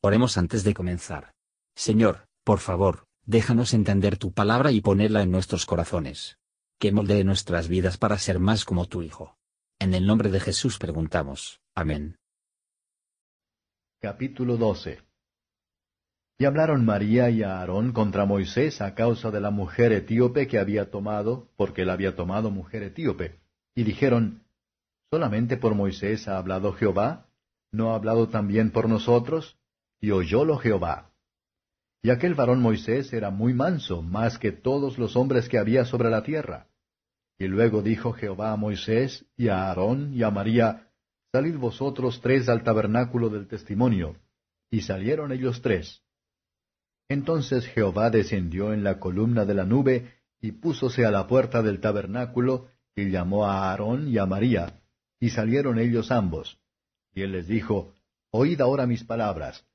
Oremos antes de comenzar. Señor, por favor, déjanos entender tu palabra y ponerla en nuestros corazones. Que moldee nuestras vidas para ser más como tu Hijo. En el nombre de Jesús preguntamos. Amén. Capítulo 12 Y hablaron María y Aarón contra Moisés a causa de la mujer etíope que había tomado, porque él había tomado mujer etíope. Y dijeron, ¿Solamente por Moisés ha hablado Jehová? ¿No ha hablado también por nosotros? Y oyólo Jehová. Y aquel varón Moisés era muy manso, más que todos los hombres que había sobre la tierra. Y luego dijo Jehová a Moisés, y a Aarón, y a María, Salid vosotros tres al tabernáculo del testimonio. Y salieron ellos tres. Entonces Jehová descendió en la columna de la nube, y púsose a la puerta del tabernáculo, y llamó a Aarón y a María, y salieron ellos ambos. Y él les dijo, Oíd ahora mis palabras.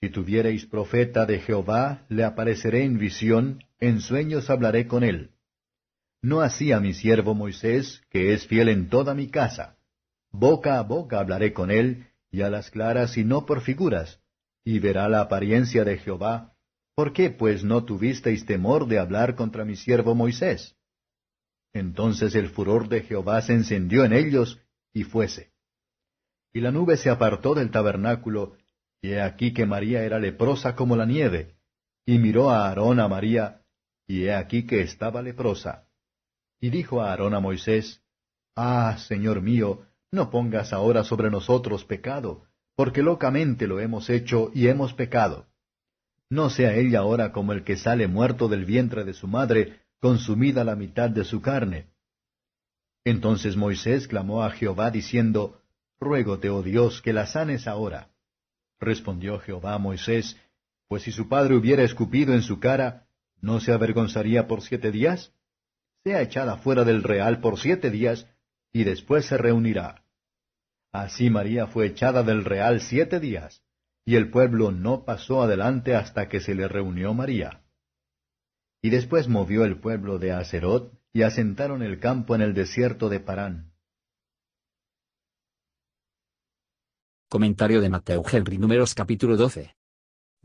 Si tuviereis profeta de Jehová, le apareceré en visión, en sueños hablaré con él. No así a mi siervo Moisés, que es fiel en toda mi casa. Boca a boca hablaré con él, y a las claras y no por figuras, y verá la apariencia de Jehová. ¿Por qué pues no tuvisteis temor de hablar contra mi siervo Moisés? Entonces el furor de Jehová se encendió en ellos, y fuese. Y la nube se apartó del tabernáculo, y he aquí que María era leprosa como la nieve. Y miró a Aarón a María, y he aquí que estaba leprosa. Y dijo a Aarón a Moisés, Ah, Señor mío, no pongas ahora sobre nosotros pecado, porque locamente lo hemos hecho y hemos pecado. No sea ella ahora como el que sale muerto del vientre de su madre, consumida la mitad de su carne. Entonces Moisés clamó a Jehová diciendo, Ruégote, oh Dios, que la sanes ahora. Respondió Jehová a Moisés, Pues si su padre hubiera escupido en su cara, ¿no se avergonzaría por siete días? Sea echada fuera del real por siete días, y después se reunirá. Así María fue echada del real siete días, y el pueblo no pasó adelante hasta que se le reunió María. Y después movió el pueblo de Acerot, y asentaron el campo en el desierto de Parán. Comentario de Mateo Henry Números capítulo 12.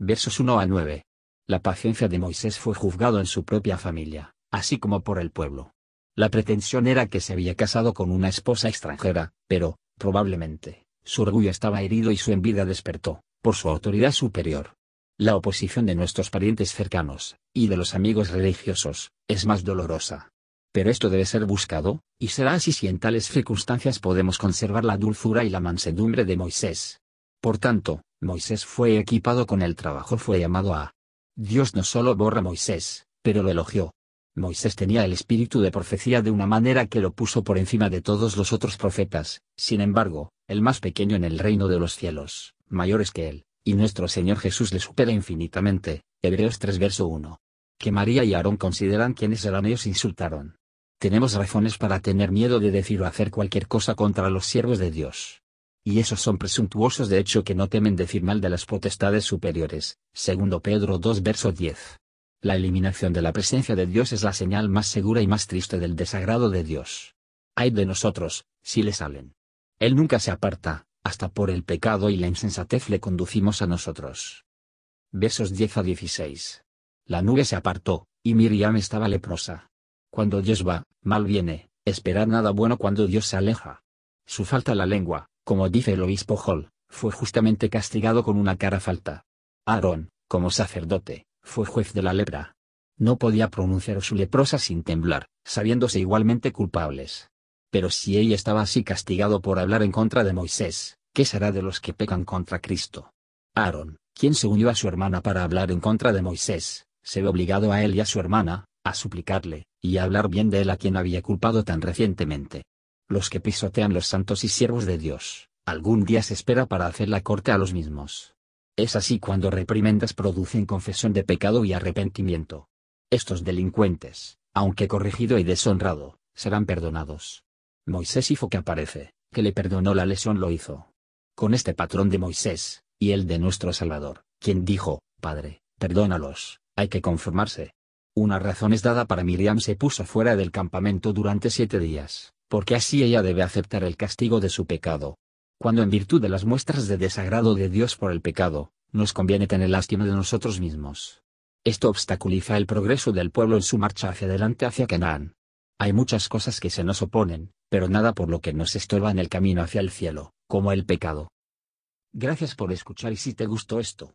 Versos 1 a 9. La paciencia de Moisés fue juzgado en su propia familia, así como por el pueblo. La pretensión era que se había casado con una esposa extranjera, pero, probablemente, su orgullo estaba herido y su envidia despertó, por su autoridad superior. La oposición de nuestros parientes cercanos, y de los amigos religiosos, es más dolorosa pero esto debe ser buscado, y será así si en tales circunstancias podemos conservar la dulzura y la mansedumbre de Moisés. Por tanto, Moisés fue equipado con el trabajo, fue llamado a. Dios no solo borra Moisés, pero lo elogió. Moisés tenía el espíritu de profecía de una manera que lo puso por encima de todos los otros profetas, sin embargo, el más pequeño en el reino de los cielos, mayores que él, y nuestro Señor Jesús le supera infinitamente. Hebreos 3 verso 1. Que María y Aarón consideran quienes eran ellos insultaron tenemos razones para tener miedo de decir o hacer cualquier cosa contra los siervos de Dios. Y esos son presuntuosos de hecho que no temen decir mal de las potestades superiores, segundo Pedro 2 verso 10. La eliminación de la presencia de Dios es la señal más segura y más triste del desagrado de Dios. Hay de nosotros, si le salen. Él nunca se aparta, hasta por el pecado y la insensatez le conducimos a nosotros. Versos 10 a 16. La nube se apartó, y Miriam estaba leprosa. Cuando Dios va, mal viene, esperar nada bueno cuando Dios se aleja. Su falta la lengua, como dice el obispo Hall, fue justamente castigado con una cara falta. Aarón, como sacerdote, fue juez de la lepra. No podía pronunciar su leprosa sin temblar, sabiéndose igualmente culpables. Pero si ella estaba así castigado por hablar en contra de Moisés, ¿qué será de los que pecan contra Cristo? Aarón, quien se unió a su hermana para hablar en contra de Moisés, se ve obligado a él y a su hermana, a suplicarle, y a hablar bien de él a quien había culpado tan recientemente. Los que pisotean los santos y siervos de Dios, algún día se espera para hacer la corte a los mismos. Es así cuando reprimendas producen confesión de pecado y arrepentimiento. Estos delincuentes, aunque corregido y deshonrado, serán perdonados. Moisés hizo que aparece, que le perdonó la lesión lo hizo. Con este patrón de Moisés, y el de nuestro Salvador, quien dijo, Padre, perdónalos, hay que conformarse, una razón es dada para Miriam se puso fuera del campamento durante siete días, porque así ella debe aceptar el castigo de su pecado. Cuando en virtud de las muestras de desagrado de Dios por el pecado, nos conviene tener lástima de nosotros mismos. Esto obstaculiza el progreso del pueblo en su marcha hacia adelante hacia Canaán. Hay muchas cosas que se nos oponen, pero nada por lo que nos estorba en el camino hacia el cielo, como el pecado. Gracias por escuchar y si te gustó esto,